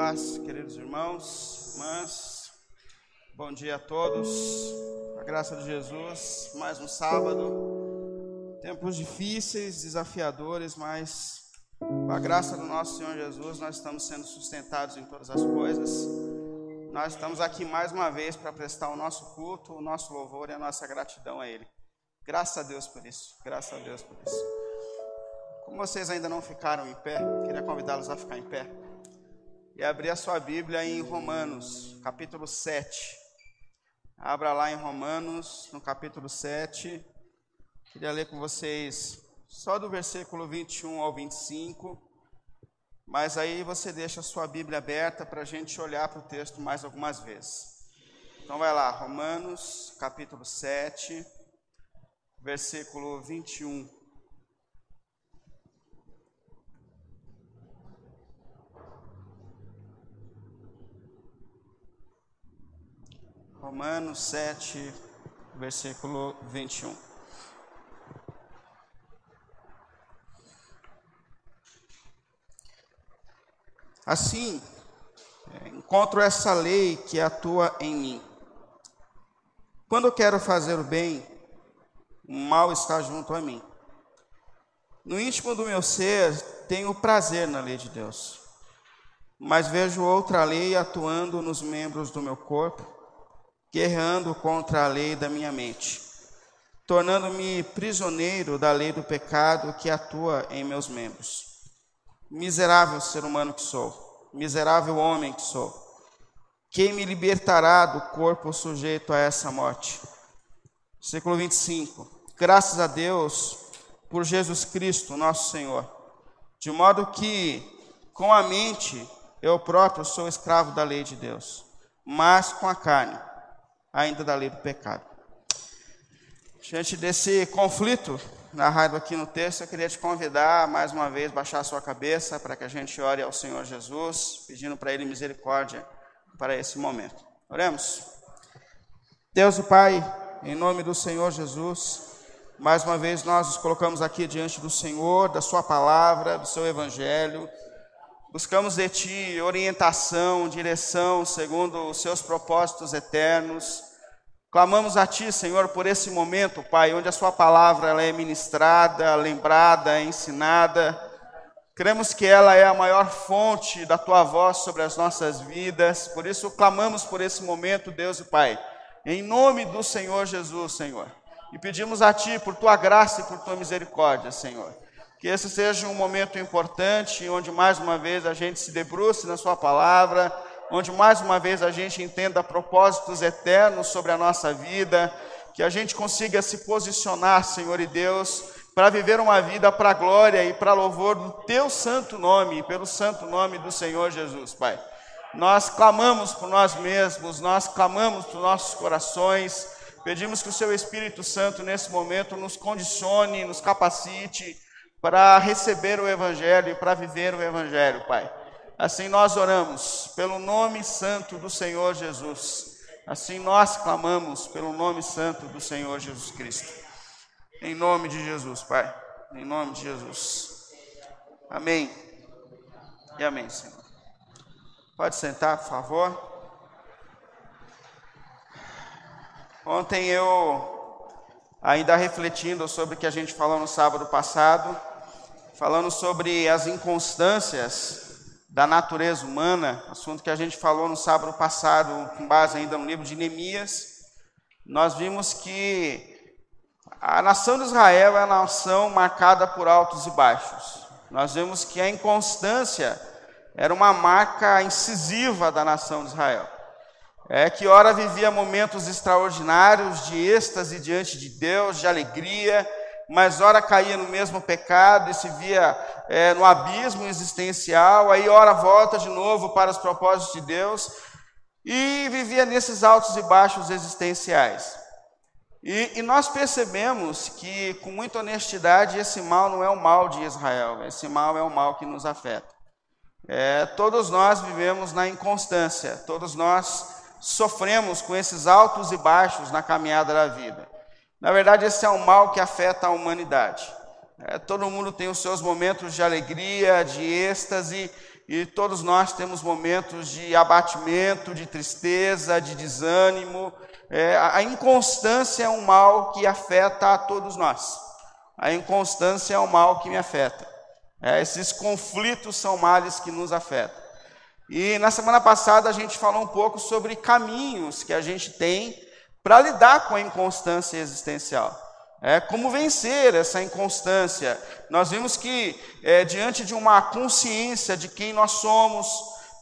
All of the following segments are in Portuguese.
paz, queridos irmãos, irmãs. Bom dia a todos. A graça de Jesus, mais um sábado. Tempos difíceis, desafiadores, mas com a graça do nosso Senhor Jesus, nós estamos sendo sustentados em todas as coisas. Nós estamos aqui mais uma vez para prestar o nosso culto, o nosso louvor e a nossa gratidão a Ele. Graças a Deus por isso. Graças a Deus por isso. Como vocês ainda não ficaram em pé, queria convidá-los a ficar em pé e abrir a sua Bíblia em Romanos, capítulo 7. Abra lá em Romanos, no capítulo 7. Queria ler com vocês só do versículo 21 ao 25. Mas aí você deixa a sua Bíblia aberta para a gente olhar para o texto mais algumas vezes. Então vai lá, Romanos, capítulo 7, versículo 21 Romanos 7, versículo 21. Assim, encontro essa lei que atua em mim. Quando quero fazer o bem, o mal está junto a mim. No íntimo do meu ser, tenho prazer na lei de Deus, mas vejo outra lei atuando nos membros do meu corpo guerreando contra a lei da minha mente, tornando-me prisioneiro da lei do pecado que atua em meus membros. Miserável ser humano que sou, miserável homem que sou. Quem me libertará do corpo sujeito a essa morte? Versículo 25. Graças a Deus por Jesus Cristo, nosso Senhor, de modo que com a mente eu próprio sou escravo da lei de Deus, mas com a carne ainda da lei do pecado. Diante desse conflito narrado aqui no texto, eu queria te convidar mais uma vez a baixar a sua cabeça para que a gente ore ao Senhor Jesus, pedindo para Ele misericórdia para esse momento. Oremos. Deus o Pai, em nome do Senhor Jesus, mais uma vez nós nos colocamos aqui diante do Senhor, da Sua palavra, do Seu Evangelho. Buscamos de Ti orientação, direção, segundo os Seus propósitos eternos. Clamamos a Ti, Senhor, por esse momento, Pai, onde a Sua palavra ela é ministrada, lembrada, ensinada. Cremos que ela é a maior fonte da Tua voz sobre as nossas vidas. Por isso, clamamos por esse momento, Deus e Pai, em nome do Senhor Jesus, Senhor. E pedimos a Ti por Tua graça e por Tua misericórdia, Senhor que esse seja um momento importante, onde mais uma vez a gente se debruce na Sua palavra, onde mais uma vez a gente entenda propósitos eternos sobre a nossa vida, que a gente consiga se posicionar, Senhor e Deus, para viver uma vida para glória e para louvor do Teu santo nome, pelo santo nome do Senhor Jesus, Pai. Nós clamamos por nós mesmos, nós clamamos por nossos corações, pedimos que o Seu Espírito Santo nesse momento nos condicione, nos capacite para receber o Evangelho e para viver o Evangelho, Pai. Assim nós oramos, pelo nome santo do Senhor Jesus. Assim nós clamamos, pelo nome santo do Senhor Jesus Cristo. Em nome de Jesus, Pai. Em nome de Jesus. Amém. E amém, Senhor. Pode sentar, por favor. Ontem eu, ainda refletindo sobre o que a gente falou no sábado passado, falando sobre as inconstâncias da natureza humana, assunto que a gente falou no sábado passado, com base ainda no livro de Neemias. Nós vimos que a nação de Israel é uma nação marcada por altos e baixos. Nós vimos que a inconstância era uma marca incisiva da nação de Israel. É que ora vivia momentos extraordinários de êxtase diante de Deus, de alegria, mas ora caía no mesmo pecado e se via é, no abismo existencial, aí ora volta de novo para os propósitos de Deus e vivia nesses altos e baixos existenciais. E, e, nós percebemos que, com muita honestidade, esse mal não é o mal de Israel, esse mal é o mal que nos afeta. É, todos nós vivemos na inconstância, todos nós sofremos com esses altos e baixos na caminhada da vida. Na verdade, esse é um mal que afeta a humanidade. É, todo mundo tem os seus momentos de alegria, de êxtase, e todos nós temos momentos de abatimento, de tristeza, de desânimo. É, a inconstância é um mal que afeta a todos nós. A inconstância é um mal que me afeta. É, esses conflitos são males que nos afetam. E na semana passada a gente falou um pouco sobre caminhos que a gente tem para lidar com a inconstância existencial. É, como vencer essa inconstância? Nós vimos que, é, diante de uma consciência de quem nós somos,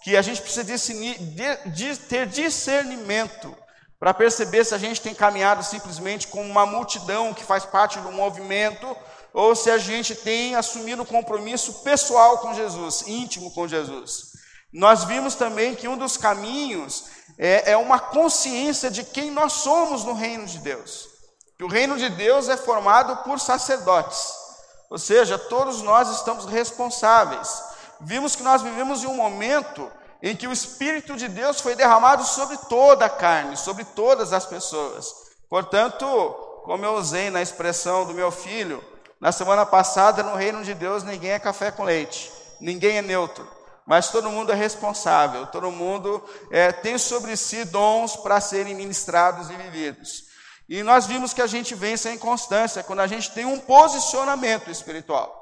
que a gente precisa de, de, ter discernimento para perceber se a gente tem caminhado simplesmente como uma multidão que faz parte do movimento, ou se a gente tem assumido um compromisso pessoal com Jesus, íntimo com Jesus. Nós vimos também que um dos caminhos é, é uma consciência de quem nós somos no reino de Deus que o reino de Deus é formado por sacerdotes, ou seja, todos nós estamos responsáveis. Vimos que nós vivemos em um momento em que o Espírito de Deus foi derramado sobre toda a carne, sobre todas as pessoas. Portanto, como eu usei na expressão do meu filho, na semana passada, no reino de Deus, ninguém é café com leite, ninguém é neutro, mas todo mundo é responsável, todo mundo é, tem sobre si dons para serem ministrados e vividos. E nós vimos que a gente vence a inconstância quando a gente tem um posicionamento espiritual.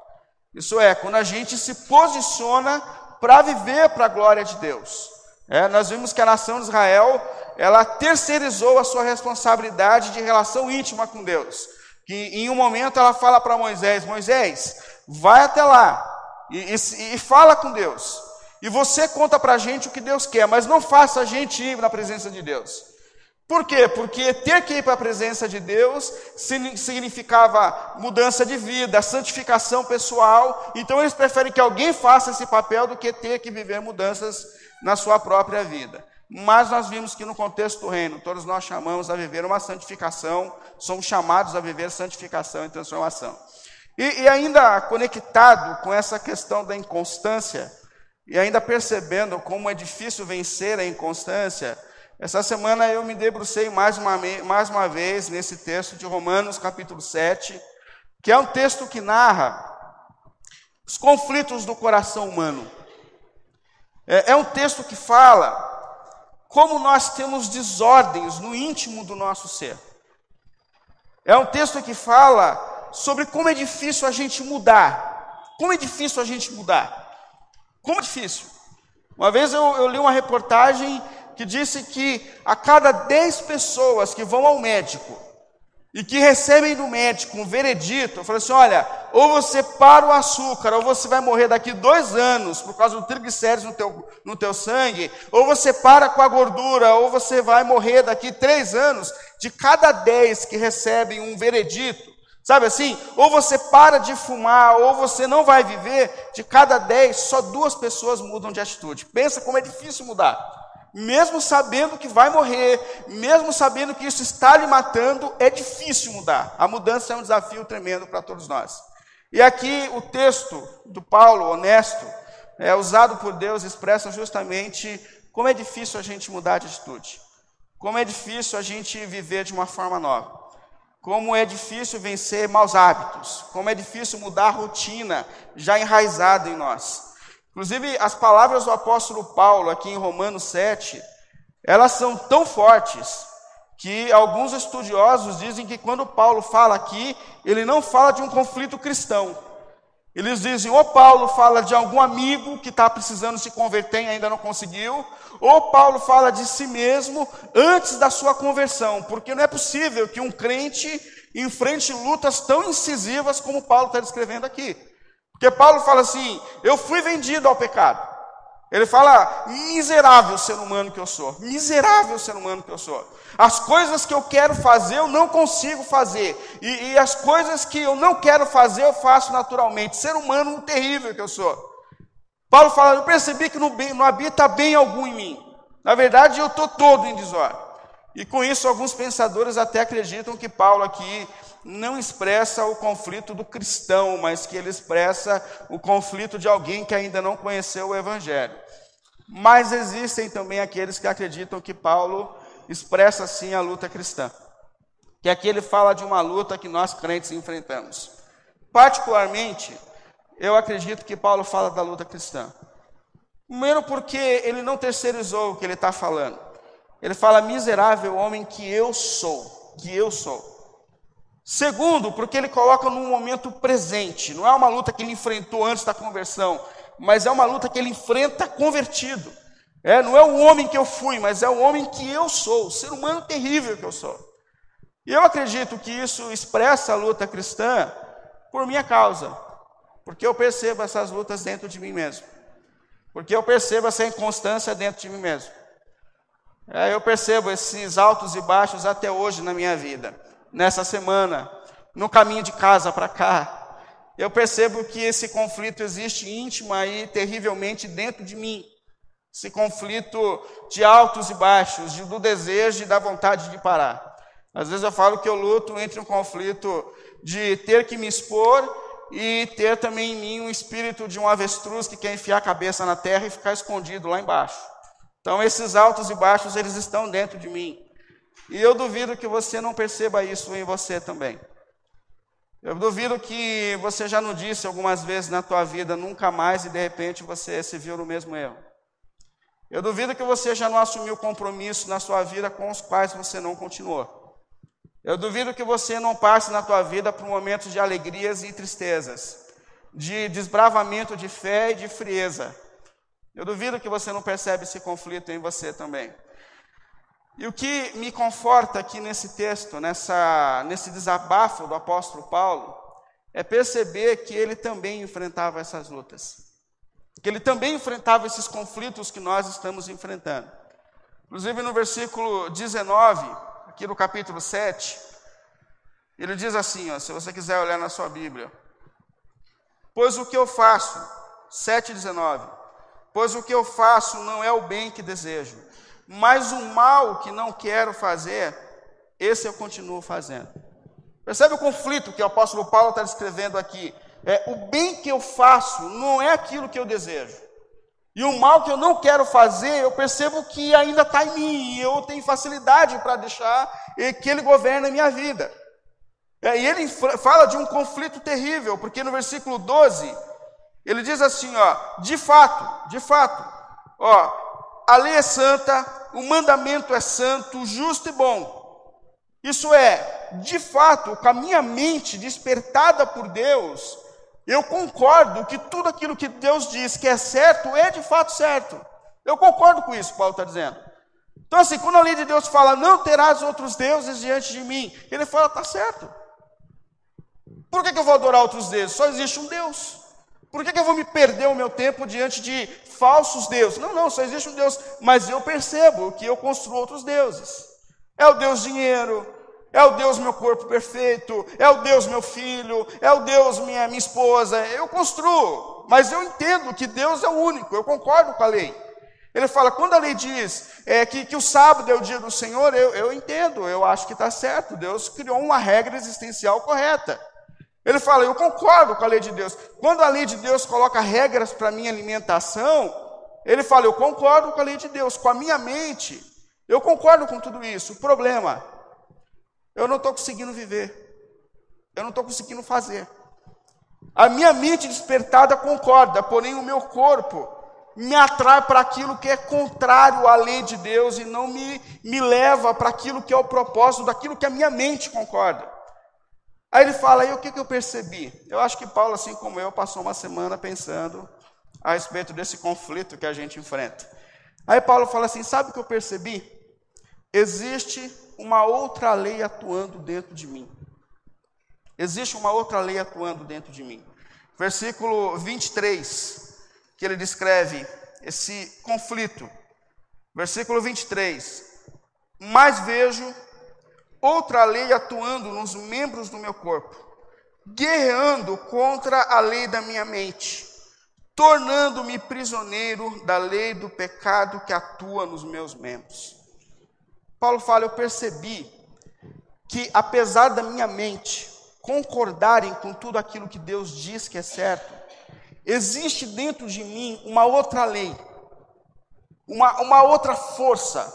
Isso é, quando a gente se posiciona para viver para a glória de Deus. É, nós vimos que a nação de Israel, ela terceirizou a sua responsabilidade de relação íntima com Deus. Que em um momento ela fala para Moisés: Moisés, vai até lá e, e, e fala com Deus. E você conta para a gente o que Deus quer, mas não faça a gente ir na presença de Deus. Por quê? Porque ter que ir para a presença de Deus significava mudança de vida, santificação pessoal. Então eles preferem que alguém faça esse papel do que ter que viver mudanças na sua própria vida. Mas nós vimos que no contexto do reino, todos nós chamamos a viver uma santificação, somos chamados a viver santificação e transformação. E, e ainda conectado com essa questão da inconstância, e ainda percebendo como é difícil vencer a inconstância, essa semana eu me debrucei mais uma, mais uma vez nesse texto de Romanos, capítulo 7, que é um texto que narra os conflitos do coração humano. É, é um texto que fala como nós temos desordens no íntimo do nosso ser. É um texto que fala sobre como é difícil a gente mudar. Como é difícil a gente mudar. Como é difícil. Uma vez eu, eu li uma reportagem que disse que a cada 10 pessoas que vão ao médico e que recebem do médico um veredito, falou assim: olha, ou você para o açúcar, ou você vai morrer daqui dois anos por causa do triglicérides no teu, no teu sangue, ou você para com a gordura, ou você vai morrer daqui três anos. De cada 10 que recebem um veredito, Sabe assim? Ou você para de fumar, ou você não vai viver. De cada dez, só duas pessoas mudam de atitude. Pensa como é difícil mudar mesmo sabendo que vai morrer, mesmo sabendo que isso está lhe matando, é difícil mudar. A mudança é um desafio tremendo para todos nós. E aqui o texto do Paulo, honesto, é usado por Deus, expressa justamente como é difícil a gente mudar de atitude, como é difícil a gente viver de uma forma nova, como é difícil vencer maus hábitos, como é difícil mudar a rotina já enraizada em nós. Inclusive, as palavras do apóstolo Paulo aqui em Romanos 7, elas são tão fortes que alguns estudiosos dizem que quando Paulo fala aqui, ele não fala de um conflito cristão. Eles dizem, ou Paulo fala de algum amigo que está precisando se converter e ainda não conseguiu, ou Paulo fala de si mesmo antes da sua conversão, porque não é possível que um crente enfrente lutas tão incisivas como Paulo está descrevendo aqui. Porque Paulo fala assim: eu fui vendido ao pecado. Ele fala, miserável ser humano que eu sou, miserável ser humano que eu sou. As coisas que eu quero fazer, eu não consigo fazer. E, e as coisas que eu não quero fazer, eu faço naturalmente. Ser humano terrível que eu sou. Paulo fala, eu percebi que não, não habita bem algum em mim. Na verdade, eu estou todo em desordem. E com isso, alguns pensadores até acreditam que Paulo aqui não expressa o conflito do cristão, mas que ele expressa o conflito de alguém que ainda não conheceu o Evangelho. Mas existem também aqueles que acreditam que Paulo expressa sim a luta cristã. Que aqui ele fala de uma luta que nós crentes enfrentamos. Particularmente, eu acredito que Paulo fala da luta cristã. Primeiro, porque ele não terceirizou o que ele está falando. Ele fala, miserável homem que eu sou, que eu sou. Segundo, porque ele coloca num momento presente. Não é uma luta que ele enfrentou antes da conversão, mas é uma luta que ele enfrenta convertido. É, não é o homem que eu fui, mas é o homem que eu sou, o ser humano terrível que eu sou. E eu acredito que isso expressa a luta cristã por minha causa, porque eu percebo essas lutas dentro de mim mesmo, porque eu percebo essa inconstância dentro de mim mesmo. É, eu percebo esses altos e baixos até hoje na minha vida, nessa semana, no caminho de casa para cá. Eu percebo que esse conflito existe íntimo aí, terrivelmente dentro de mim. Esse conflito de altos e baixos, de, do desejo e da vontade de parar. Às vezes eu falo que eu luto entre um conflito de ter que me expor e ter também em mim um espírito de um avestruz que quer enfiar a cabeça na terra e ficar escondido lá embaixo. Então esses altos e baixos eles estão dentro de mim. E eu duvido que você não perceba isso em você também. Eu duvido que você já não disse algumas vezes na tua vida nunca mais e de repente você se viu no mesmo erro. Eu duvido que você já não assumiu compromisso na sua vida com os quais você não continuou. Eu duvido que você não passe na tua vida por momentos de alegrias e tristezas, de desbravamento de fé e de frieza. Eu duvido que você não percebe esse conflito em você também. E o que me conforta aqui nesse texto, nessa, nesse desabafo do apóstolo Paulo, é perceber que ele também enfrentava essas lutas. Que ele também enfrentava esses conflitos que nós estamos enfrentando. Inclusive no versículo 19, aqui no capítulo 7, ele diz assim, ó, se você quiser olhar na sua Bíblia. Pois o que eu faço, 7,19, pois o que eu faço não é o bem que desejo, mas o mal que não quero fazer, esse eu continuo fazendo. Percebe o conflito que o apóstolo Paulo está descrevendo aqui? É, o bem que eu faço não é aquilo que eu desejo. E o mal que eu não quero fazer, eu percebo que ainda está em mim, e eu tenho facilidade para deixar que ele governe a minha vida. É, e ele fala de um conflito terrível, porque no versículo 12, ele diz assim: ó, de fato, de fato, ó, a lei é santa, o mandamento é santo, justo e bom. Isso é, de fato, com a minha mente despertada por Deus, eu concordo que tudo aquilo que Deus diz que é certo é de fato certo. Eu concordo com isso, Paulo está dizendo. Então, assim, quando a lei de Deus fala, não terás outros deuses diante de mim, ele fala, está certo. Por que, que, eu vou adorar outros deuses? Só existe um Deus. Por que, que eu vou me perder o meu tempo diante de falsos deuses? Não, não, só existe um Deus. Mas eu percebo que eu construo outros deuses. É o Deus dinheiro, é o Deus meu corpo perfeito, é o Deus meu filho, é o Deus minha, minha esposa. Eu construo, mas eu entendo que Deus é o único, eu concordo com a lei. Ele fala, quando a lei diz é, que, que o sábado é o dia do Senhor, eu, eu entendo, eu acho que está certo. Deus criou uma regra existencial correta. Ele fala, eu concordo com a lei de Deus. Quando a lei de Deus coloca regras para a minha alimentação, ele fala, eu concordo com a lei de Deus, com a minha mente, eu concordo com tudo isso. O problema eu não estou conseguindo viver. Eu não estou conseguindo fazer. A minha mente despertada concorda, porém o meu corpo me atrai para aquilo que é contrário à lei de Deus e não me, me leva para aquilo que é o propósito daquilo que a minha mente concorda. Aí ele fala, aí o que, que eu percebi? Eu acho que Paulo, assim como eu, passou uma semana pensando a respeito desse conflito que a gente enfrenta. Aí Paulo fala assim: sabe o que eu percebi? Existe uma outra lei atuando dentro de mim. Existe uma outra lei atuando dentro de mim. Versículo 23, que ele descreve esse conflito. Versículo 23. Mas vejo outra lei atuando nos membros do meu corpo, guerreando contra a lei da minha mente, tornando-me prisioneiro da lei do pecado que atua nos meus membros. Paulo fala: Eu percebi que, apesar da minha mente concordarem com tudo aquilo que Deus diz que é certo, existe dentro de mim uma outra lei, uma, uma outra força,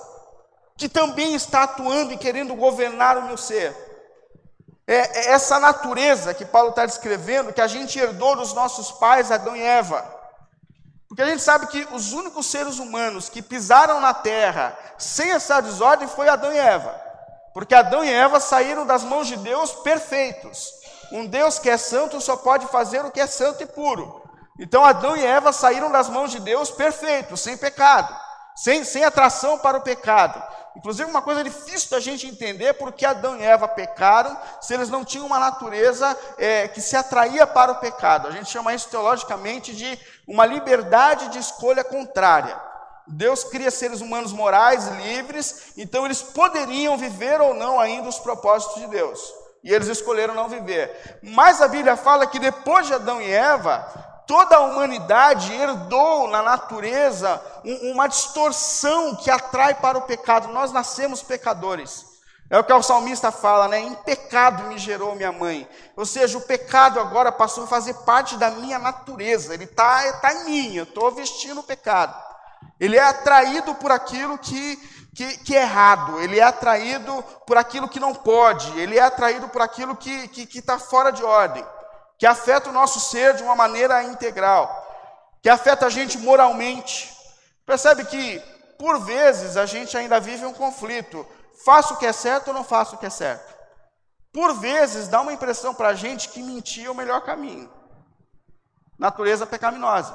que também está atuando e querendo governar o meu ser. É, é essa natureza que Paulo está descrevendo, que a gente herdou dos nossos pais, Adão e Eva. Porque a gente sabe que os únicos seres humanos que pisaram na terra sem essa desordem foi Adão e Eva. Porque Adão e Eva saíram das mãos de Deus perfeitos. Um Deus que é santo só pode fazer o que é santo e puro. Então Adão e Eva saíram das mãos de Deus perfeitos, sem pecado, sem, sem atração para o pecado. Inclusive, uma coisa difícil da gente entender porque Adão e Eva pecaram se eles não tinham uma natureza é, que se atraía para o pecado. A gente chama isso teologicamente de uma liberdade de escolha contrária. Deus cria seres humanos morais, livres, então eles poderiam viver ou não ainda os propósitos de Deus. E eles escolheram não viver. Mas a Bíblia fala que depois de Adão e Eva, toda a humanidade herdou na natureza uma distorção que atrai para o pecado. Nós nascemos pecadores. É o que o salmista fala, né? Em pecado me gerou minha mãe. Ou seja, o pecado agora passou a fazer parte da minha natureza. Ele está tá em mim, eu estou vestindo o pecado. Ele é atraído por aquilo que, que, que, é errado, ele é atraído por aquilo que não pode, ele é atraído por aquilo que está que, que tá fora de ordem que afeta o nosso ser de uma maneira integral, que afeta a gente moralmente. Percebe que, por vezes, a gente ainda vive um conflito: faço o que é certo ou não faço o que é certo? Por vezes, dá uma impressão para a gente que mentir é o melhor caminho. Natureza pecaminosa.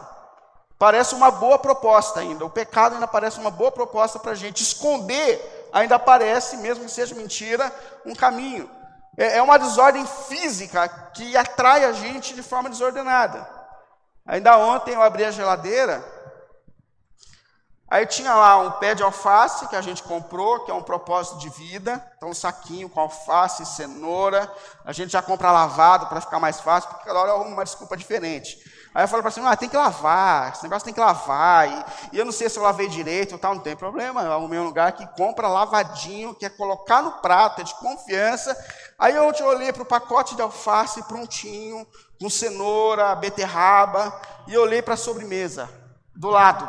Parece uma boa proposta ainda. O pecado ainda parece uma boa proposta para a gente. Esconder ainda parece, mesmo que seja mentira, um caminho. É, é uma desordem física que atrai a gente de forma desordenada. Ainda ontem eu abri a geladeira, aí tinha lá um pé de alface que a gente comprou, que é um propósito de vida. Então, um saquinho com alface, cenoura. A gente já compra lavado para ficar mais fácil, porque cada hora uma desculpa diferente. Aí eu falo para cima, ah, tem que lavar, esse negócio tem que lavar. E, e, eu não sei se eu lavei direito ou tal, não tem problema. Eu arrumei um lugar que compra lavadinho, que é colocar no prato, é de confiança. Aí eu olhei para o pacote de alface prontinho, com cenoura, beterraba, e olhei para a sobremesa, do lado,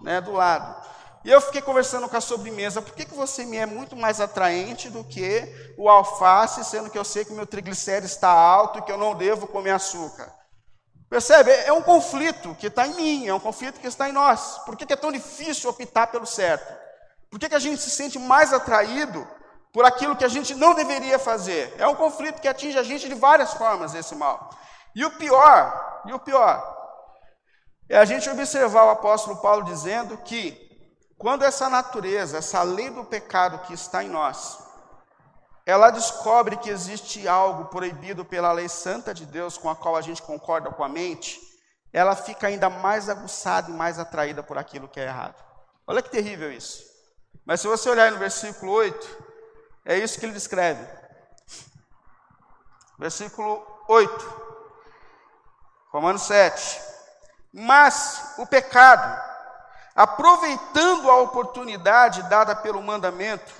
né, do lado. E eu fiquei conversando com a sobremesa, por que, que você me é muito mais atraente do que o alface, sendo que eu sei que o meu triglicérido está alto e que eu não devo comer açúcar? Percebe? É um conflito que está em mim, é um conflito que está em nós. Por que, que é tão difícil optar pelo certo? Por que, que a gente se sente mais atraído por aquilo que a gente não deveria fazer? É um conflito que atinge a gente de várias formas, esse mal. E o pior, e o pior, é a gente observar o apóstolo Paulo dizendo que quando essa natureza, essa lei do pecado que está em nós, ela descobre que existe algo proibido pela lei santa de Deus, com a qual a gente concorda com a mente, ela fica ainda mais aguçada e mais atraída por aquilo que é errado. Olha que terrível isso. Mas se você olhar no versículo 8, é isso que ele descreve. Versículo 8, Romanos 7. Mas o pecado, aproveitando a oportunidade dada pelo mandamento,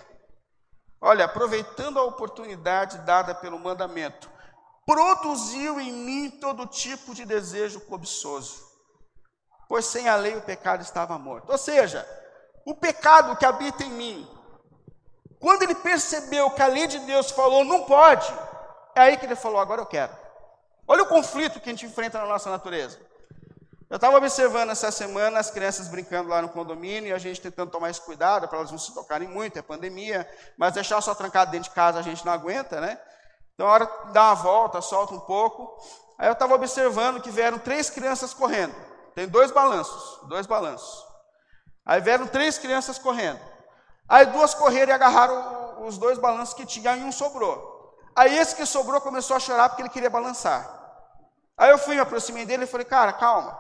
Olha, aproveitando a oportunidade dada pelo mandamento, produziu em mim todo tipo de desejo cobiçoso, pois sem a lei o pecado estava morto. Ou seja, o pecado que habita em mim, quando ele percebeu que a lei de Deus falou não pode, é aí que ele falou: agora eu quero. Olha o conflito que a gente enfrenta na nossa natureza. Eu estava observando essa semana as crianças brincando lá no condomínio e a gente tentando tomar esse cuidado para elas não se tocarem muito, é pandemia, mas deixar só trancado dentro de casa a gente não aguenta, né? Então, a hora dar uma volta, solta um pouco. Aí eu estava observando que vieram três crianças correndo. Tem dois balanços, dois balanços. Aí vieram três crianças correndo. Aí duas correram e agarraram os dois balanços que tinha e um sobrou. Aí esse que sobrou começou a chorar porque ele queria balançar. Aí eu fui, me aproximei dele e falei, cara, calma.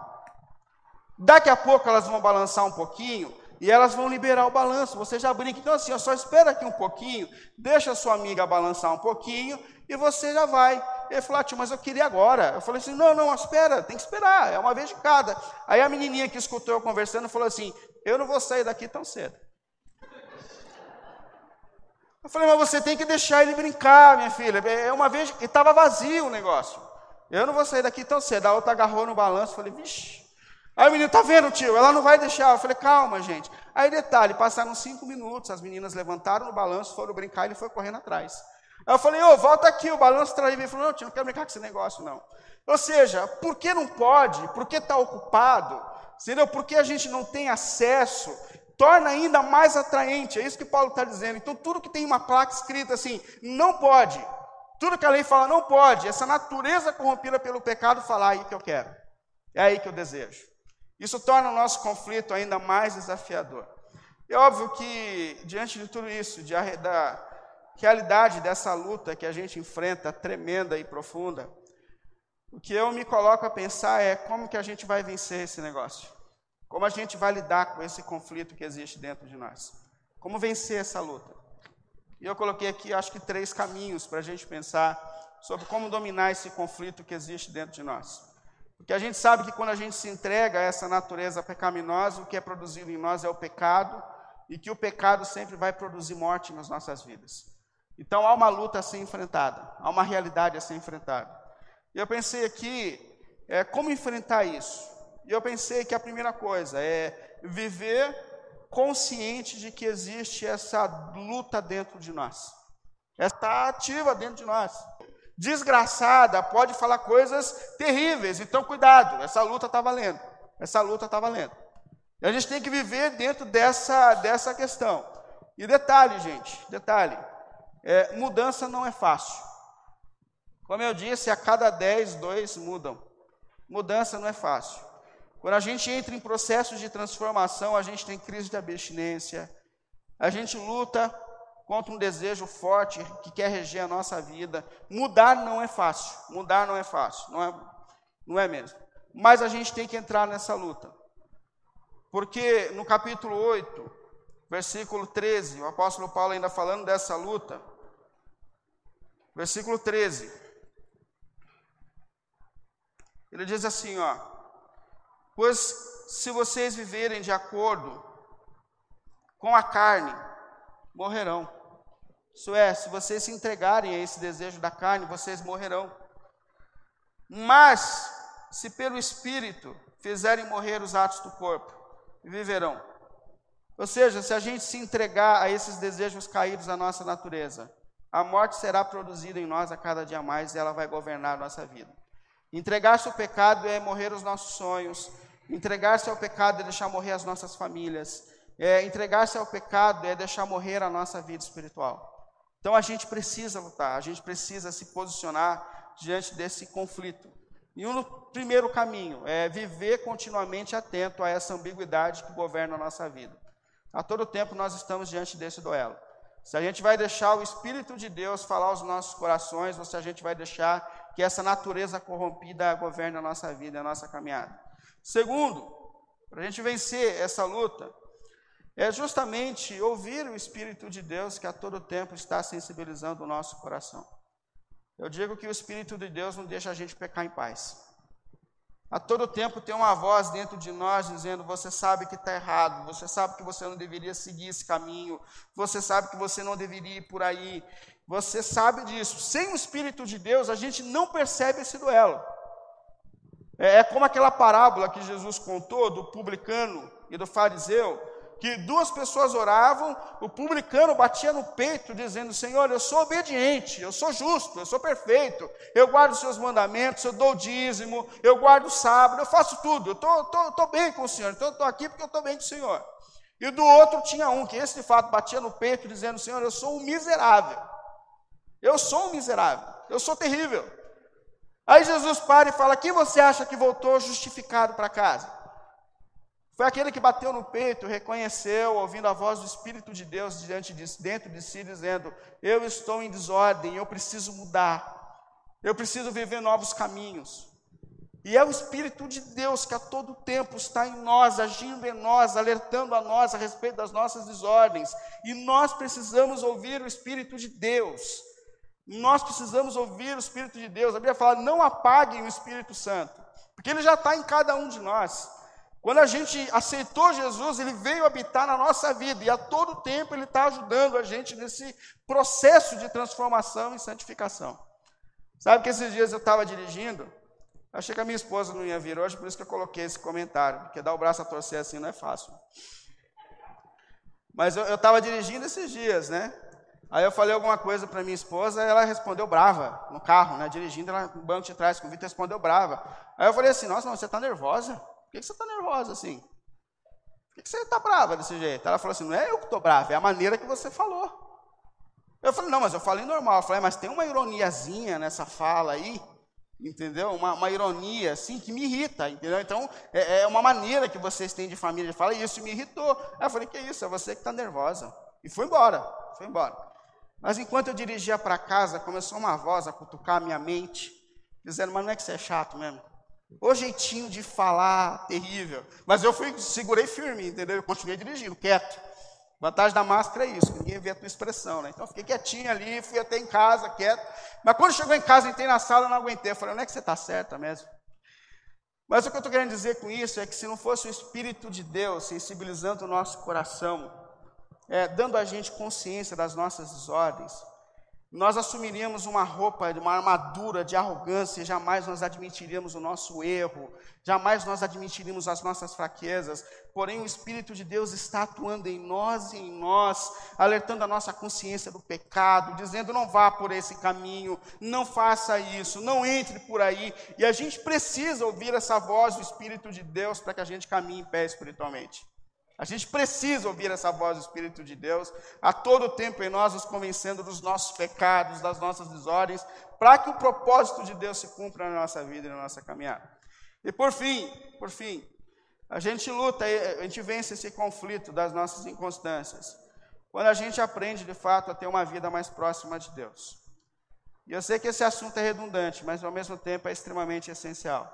Daqui a pouco elas vão balançar um pouquinho e elas vão liberar o balanço. Você já brinca. Então, assim, só espera aqui um pouquinho, deixa a sua amiga balançar um pouquinho e você já vai. Ele falou, ah, tio, mas eu queria agora. Eu falei assim: não, não, espera, tem que esperar, é uma vez de cada. Aí a menininha que escutou eu conversando falou assim: eu não vou sair daqui tão cedo. Eu falei, mas você tem que deixar ele brincar, minha filha. É uma vez que estava vazio o negócio. Eu não vou sair daqui tão cedo. A outra agarrou no balanço, falei, vixe. Aí o menino, tá vendo, tio? Ela não vai deixar. Eu falei, calma, gente. Aí, detalhe, passaram cinco minutos, as meninas levantaram no balanço, foram brincar ele foi correndo atrás. Aí eu falei, ô, volta aqui, o balanço traiu. Ele falou, não, tio, não quero brincar com esse negócio, não. Ou seja, por que não pode? Por que está ocupado Entendeu? Porque a gente não tem acesso, torna ainda mais atraente. É isso que Paulo está dizendo. Então, tudo que tem uma placa escrita assim, não pode. Tudo que a lei fala, não pode. Essa natureza corrompida pelo pecado, falar aí que eu quero. É aí que eu desejo. Isso torna o nosso conflito ainda mais desafiador. É óbvio que, diante de tudo isso, de, da realidade dessa luta que a gente enfrenta, tremenda e profunda, o que eu me coloco a pensar é como que a gente vai vencer esse negócio. Como a gente vai lidar com esse conflito que existe dentro de nós. Como vencer essa luta. E eu coloquei aqui, acho que, três caminhos para a gente pensar sobre como dominar esse conflito que existe dentro de nós. Porque a gente sabe que quando a gente se entrega a essa natureza pecaminosa, o que é produzido em nós é o pecado, e que o pecado sempre vai produzir morte nas nossas vidas. Então há uma luta a ser enfrentada, há uma realidade a ser enfrentada. E eu pensei aqui, é, como enfrentar isso? E eu pensei que a primeira coisa é viver consciente de que existe essa luta dentro de nós. Está ativa dentro de nós. Desgraçada, pode falar coisas terríveis, então cuidado, essa luta está valendo. Essa luta está valendo. E a gente tem que viver dentro dessa, dessa questão. E detalhe, gente, detalhe: é, mudança não é fácil. Como eu disse, a cada 10, dois mudam. Mudança não é fácil. Quando a gente entra em processos de transformação, a gente tem crise de abstinência, a gente luta contra um desejo forte que quer reger a nossa vida. Mudar não é fácil, mudar não é fácil, não é, não é mesmo. Mas a gente tem que entrar nessa luta. Porque no capítulo 8, versículo 13, o apóstolo Paulo ainda falando dessa luta, versículo 13, ele diz assim, ó, pois se vocês viverem de acordo com a carne, morrerão. Isso é, se vocês se entregarem a esse desejo da carne, vocês morrerão. Mas, se pelo Espírito fizerem morrer os atos do corpo, viverão. Ou seja, se a gente se entregar a esses desejos caídos da nossa natureza, a morte será produzida em nós a cada dia mais e ela vai governar a nossa vida. Entregar-se ao pecado é morrer os nossos sonhos, entregar-se ao pecado é deixar morrer as nossas famílias, é, entregar-se ao pecado é deixar morrer a nossa vida espiritual. Então a gente precisa lutar, a gente precisa se posicionar diante desse conflito. E um primeiro caminho é viver continuamente atento a essa ambiguidade que governa a nossa vida. A todo tempo nós estamos diante desse duelo. Se a gente vai deixar o Espírito de Deus falar aos nossos corações, ou se a gente vai deixar que essa natureza corrompida governe a nossa vida, a nossa caminhada. Segundo, para a gente vencer essa luta, é justamente ouvir o Espírito de Deus que a todo tempo está sensibilizando o nosso coração. Eu digo que o Espírito de Deus não deixa a gente pecar em paz. A todo tempo tem uma voz dentro de nós dizendo: você sabe que está errado, você sabe que você não deveria seguir esse caminho, você sabe que você não deveria ir por aí, você sabe disso. Sem o Espírito de Deus, a gente não percebe esse duelo. É, é como aquela parábola que Jesus contou do publicano e do fariseu, que duas pessoas oravam, o publicano batia no peito, dizendo: Senhor, eu sou obediente, eu sou justo, eu sou perfeito, eu guardo os seus mandamentos, eu dou dízimo, eu guardo o sábado, eu faço tudo, eu estou tô, bem com o Senhor, então eu estou aqui porque eu estou bem com o Senhor. E do outro tinha um que esse de fato batia no peito, dizendo: Senhor, eu sou um miserável, eu sou um miserável, eu sou terrível. Aí Jesus para e fala: Quem você acha que voltou justificado para casa? Foi aquele que bateu no peito, reconheceu, ouvindo a voz do Espírito de Deus diante de, dentro de si, dizendo: Eu estou em desordem, eu preciso mudar, eu preciso viver novos caminhos. E é o Espírito de Deus que a todo tempo está em nós, agindo em nós, alertando a nós a respeito das nossas desordens. E nós precisamos ouvir o Espírito de Deus. Nós precisamos ouvir o Espírito de Deus. A Bíblia fala: não apaguem o Espírito Santo, porque ele já está em cada um de nós. Quando a gente aceitou Jesus, ele veio habitar na nossa vida e a todo tempo ele está ajudando a gente nesse processo de transformação e santificação. Sabe que esses dias eu estava dirigindo, achei que a minha esposa não ia vir hoje, por isso que eu coloquei esse comentário, porque dar o braço a torcer assim não é fácil. Mas eu estava dirigindo esses dias, né? Aí eu falei alguma coisa para minha esposa, ela respondeu brava no carro, né? Dirigindo ela no banco de trás, com o Vitor respondeu brava. Aí eu falei assim: Nossa, não, você está nervosa? Por que você está nervosa assim? Por que você está brava desse jeito? Ela falou assim: não é eu que estou brava, é a maneira que você falou. Eu falei: não, mas eu falei normal. Eu falei: mas tem uma ironiazinha nessa fala aí, entendeu? Uma, uma ironia assim que me irrita, entendeu? Então é, é, uma maneira que vocês têm de família de fala, e isso me irritou. Aí eu falei: que isso? É você que está nervosa. E foi embora, foi embora. Mas enquanto eu dirigia para casa, começou uma voz a cutucar a minha mente, dizendo: mas não é que você é chato mesmo? O jeitinho de falar terrível. Mas eu fui, segurei firme, entendeu? Eu continuei dirigindo, quieto. Vantagem da máscara é isso, ninguém vê a tua expressão, né? Então fiquei quietinho ali, fui até em casa, quieto. Mas quando chegou em casa, entrei na sala, não aguentei. Eu falei, não é que você está certa mesmo? Mas o que eu estou querendo dizer com isso é que se não fosse o Espírito de Deus sensibilizando o nosso coração, é, dando a gente consciência das nossas desordens, nós assumiríamos uma roupa, uma armadura de arrogância, jamais nós admitiríamos o nosso erro, jamais nós admitiríamos as nossas fraquezas. Porém, o Espírito de Deus está atuando em nós e em nós, alertando a nossa consciência do pecado, dizendo: não vá por esse caminho, não faça isso, não entre por aí. E a gente precisa ouvir essa voz do Espírito de Deus para que a gente caminhe em pé espiritualmente. A gente precisa ouvir essa voz do Espírito de Deus a todo tempo em nós, nos convencendo dos nossos pecados, das nossas desordens, para que o propósito de Deus se cumpra na nossa vida e na nossa caminhada. E por fim, por fim, a gente luta, a gente vence esse conflito das nossas inconstâncias, quando a gente aprende de fato a ter uma vida mais próxima de Deus. E eu sei que esse assunto é redundante, mas ao mesmo tempo é extremamente essencial.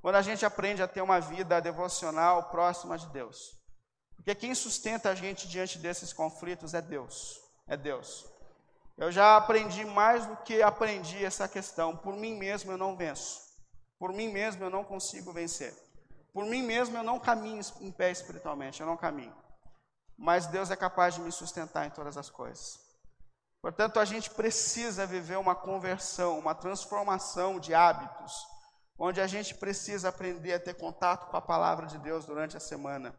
Quando a gente aprende a ter uma vida devocional próxima de Deus. Porque quem sustenta a gente diante desses conflitos é Deus. É Deus. Eu já aprendi mais do que aprendi essa questão. Por mim mesmo eu não venço. Por mim mesmo eu não consigo vencer. Por mim mesmo eu não caminho em pé espiritualmente, eu não caminho. Mas Deus é capaz de me sustentar em todas as coisas. Portanto, a gente precisa viver uma conversão, uma transformação de hábitos, onde a gente precisa aprender a ter contato com a palavra de Deus durante a semana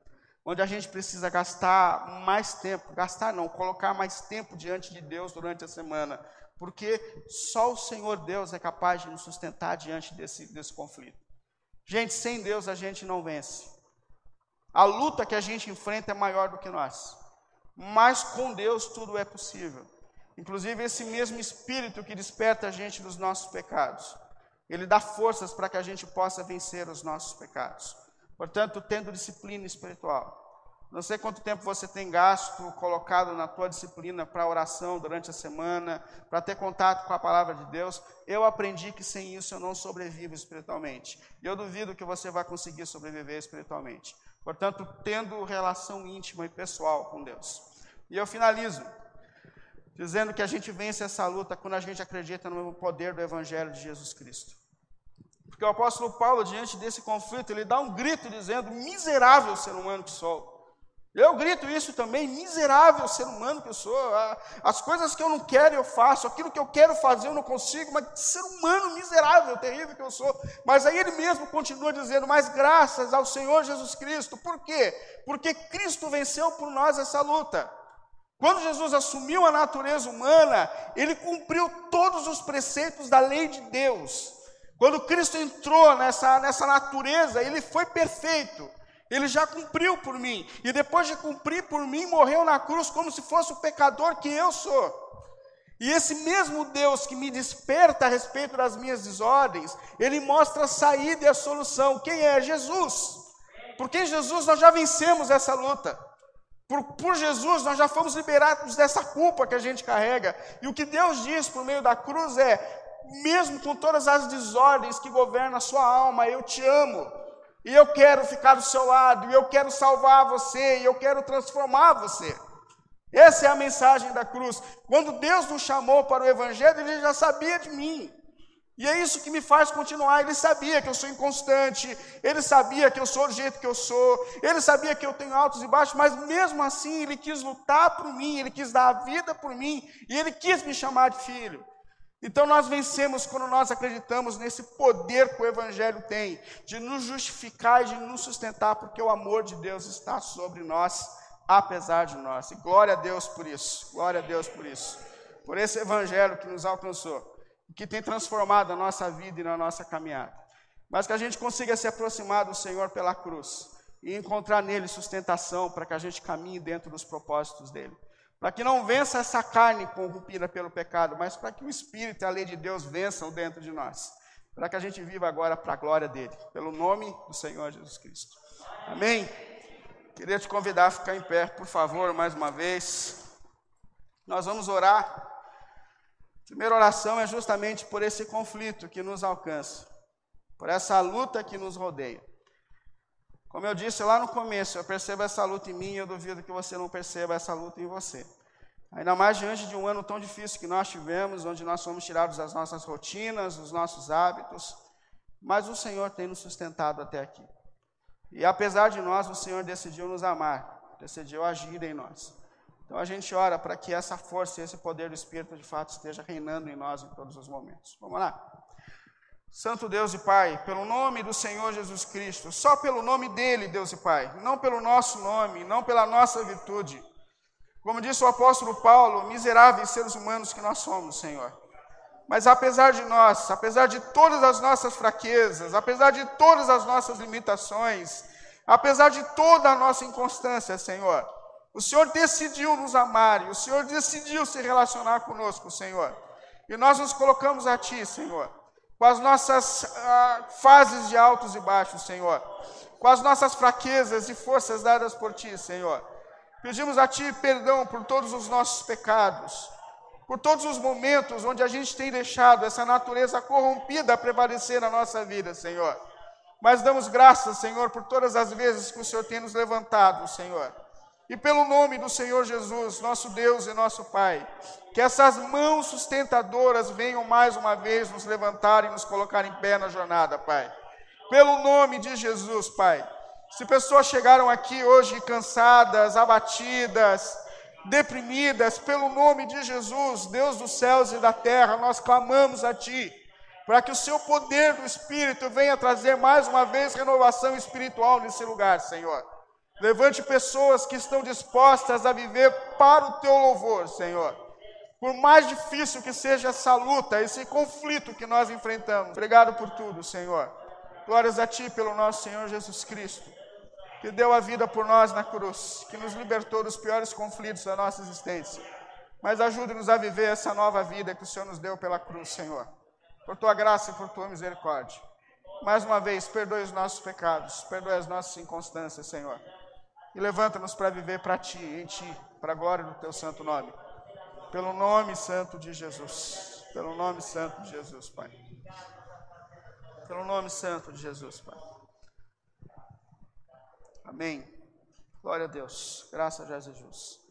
onde a gente precisa gastar mais tempo, gastar não, colocar mais tempo diante de Deus durante a semana, porque só o Senhor Deus é capaz de nos sustentar diante desse, desse conflito. Gente, sem Deus a gente não vence. A luta que a gente enfrenta é maior do que nós, mas com Deus tudo é possível. Inclusive, esse mesmo Espírito que desperta a gente dos nossos pecados, ele dá forças para que a gente possa vencer os nossos pecados. Portanto, tendo disciplina espiritual. Não sei quanto tempo você tem gasto colocado na tua disciplina para oração durante a semana, para ter contato com a palavra de Deus. Eu aprendi que sem isso eu não sobrevivo espiritualmente. E eu duvido que você vai conseguir sobreviver espiritualmente. Portanto, tendo relação íntima e pessoal com Deus. E eu finalizo dizendo que a gente vence essa luta quando a gente acredita no poder do Evangelho de Jesus Cristo. Porque o apóstolo Paulo, diante desse conflito, ele dá um grito dizendo: miserável ser humano que sou. Eu grito isso também, miserável ser humano que eu sou. As coisas que eu não quero eu faço, aquilo que eu quero fazer eu não consigo, mas ser humano miserável, terrível que eu sou. Mas aí ele mesmo continua dizendo: Mas graças ao Senhor Jesus Cristo. Por quê? Porque Cristo venceu por nós essa luta. Quando Jesus assumiu a natureza humana, ele cumpriu todos os preceitos da lei de Deus. Quando Cristo entrou nessa, nessa natureza, ele foi perfeito. Ele já cumpriu por mim. E depois de cumprir por mim, morreu na cruz como se fosse o pecador que eu sou. E esse mesmo Deus que me desperta a respeito das minhas desordens, ele mostra a saída e a solução. Quem é? Jesus. Porque em Jesus nós já vencemos essa luta. Por, por, Jesus nós já fomos liberados dessa culpa que a gente carrega. E o que Deus diz por meio da cruz é: mesmo com todas as desordens que governam a sua alma, eu te amo. E eu quero ficar do seu lado, e eu quero salvar você, e eu quero transformar você. Essa é a mensagem da cruz. Quando Deus nos chamou para o Evangelho, Ele já sabia de mim. E é isso que me faz continuar. Ele sabia que eu sou inconstante, ele sabia que eu sou do jeito que eu sou, ele sabia que eu tenho altos e baixos, mas mesmo assim ele quis lutar por mim, ele quis dar a vida por mim, e ele quis me chamar de filho. Então nós vencemos quando nós acreditamos nesse poder que o Evangelho tem, de nos justificar e de nos sustentar, porque o amor de Deus está sobre nós, apesar de nós. E glória a Deus por isso, glória a Deus por isso, por esse Evangelho que nos alcançou, que tem transformado a nossa vida e na nossa caminhada. mas que a gente consiga se aproximar do Senhor pela cruz e encontrar nele sustentação para que a gente caminhe dentro dos propósitos dele. Para que não vença essa carne corrompida pelo pecado, mas para que o Espírito e a lei de Deus vençam dentro de nós. Para que a gente viva agora para a glória dele, pelo nome do Senhor Jesus Cristo. Amém? Queria te convidar a ficar em pé, por favor, mais uma vez. Nós vamos orar. A primeira oração é justamente por esse conflito que nos alcança, por essa luta que nos rodeia. Como eu disse lá no começo, eu percebo essa luta em mim e eu duvido que você não perceba essa luta em você. Ainda mais diante de um ano tão difícil que nós tivemos, onde nós fomos tirados das nossas rotinas, dos nossos hábitos, mas o Senhor tem nos sustentado até aqui. E apesar de nós, o Senhor decidiu nos amar, decidiu agir em nós. Então a gente ora para que essa força e esse poder do Espírito de fato esteja reinando em nós em todos os momentos. Vamos lá. Santo Deus e Pai, pelo nome do Senhor Jesus Cristo, só pelo nome dele, Deus e Pai, não pelo nosso nome, não pela nossa virtude. Como disse o apóstolo Paulo, miseráveis seres humanos que nós somos, Senhor. Mas apesar de nós, apesar de todas as nossas fraquezas, apesar de todas as nossas limitações, apesar de toda a nossa inconstância, Senhor, o Senhor decidiu nos amar e o Senhor decidiu se relacionar conosco, Senhor. E nós nos colocamos a Ti, Senhor, com as nossas ah, fases de altos e baixos, Senhor, com as nossas fraquezas e forças dadas por Ti, Senhor. Pedimos a Ti perdão por todos os nossos pecados por todos os momentos onde a gente tem deixado essa natureza corrompida prevalecer na nossa vida, Senhor. Mas damos graças, Senhor, por todas as vezes que o Senhor tem nos levantado, Senhor. E pelo nome do Senhor Jesus, nosso Deus e nosso Pai, que essas mãos sustentadoras venham mais uma vez nos levantar e nos colocar em pé na jornada, Pai. Pelo nome de Jesus, Pai. Se pessoas chegaram aqui hoje cansadas, abatidas, deprimidas, pelo nome de Jesus, Deus dos céus e da terra, nós clamamos a Ti, para que o Seu poder do Espírito venha trazer mais uma vez renovação espiritual nesse lugar, Senhor. Levante pessoas que estão dispostas a viver para o Teu louvor, Senhor. Por mais difícil que seja essa luta, esse conflito que nós enfrentamos. Obrigado por tudo, Senhor. Glórias a Ti pelo nosso Senhor Jesus Cristo que deu a vida por nós na cruz, que nos libertou dos piores conflitos da nossa existência. Mas ajude-nos a viver essa nova vida que o Senhor nos deu pela cruz, Senhor. Por tua graça e por tua misericórdia. Mais uma vez, perdoe os nossos pecados, perdoe as nossas inconstâncias, Senhor. E levanta-nos para viver para ti, em ti, para a glória do teu santo nome. Pelo nome santo de Jesus. Pelo nome santo de Jesus, Pai. Pelo nome santo de Jesus, Pai. Amém. Glória a Deus. Graças a Jesus.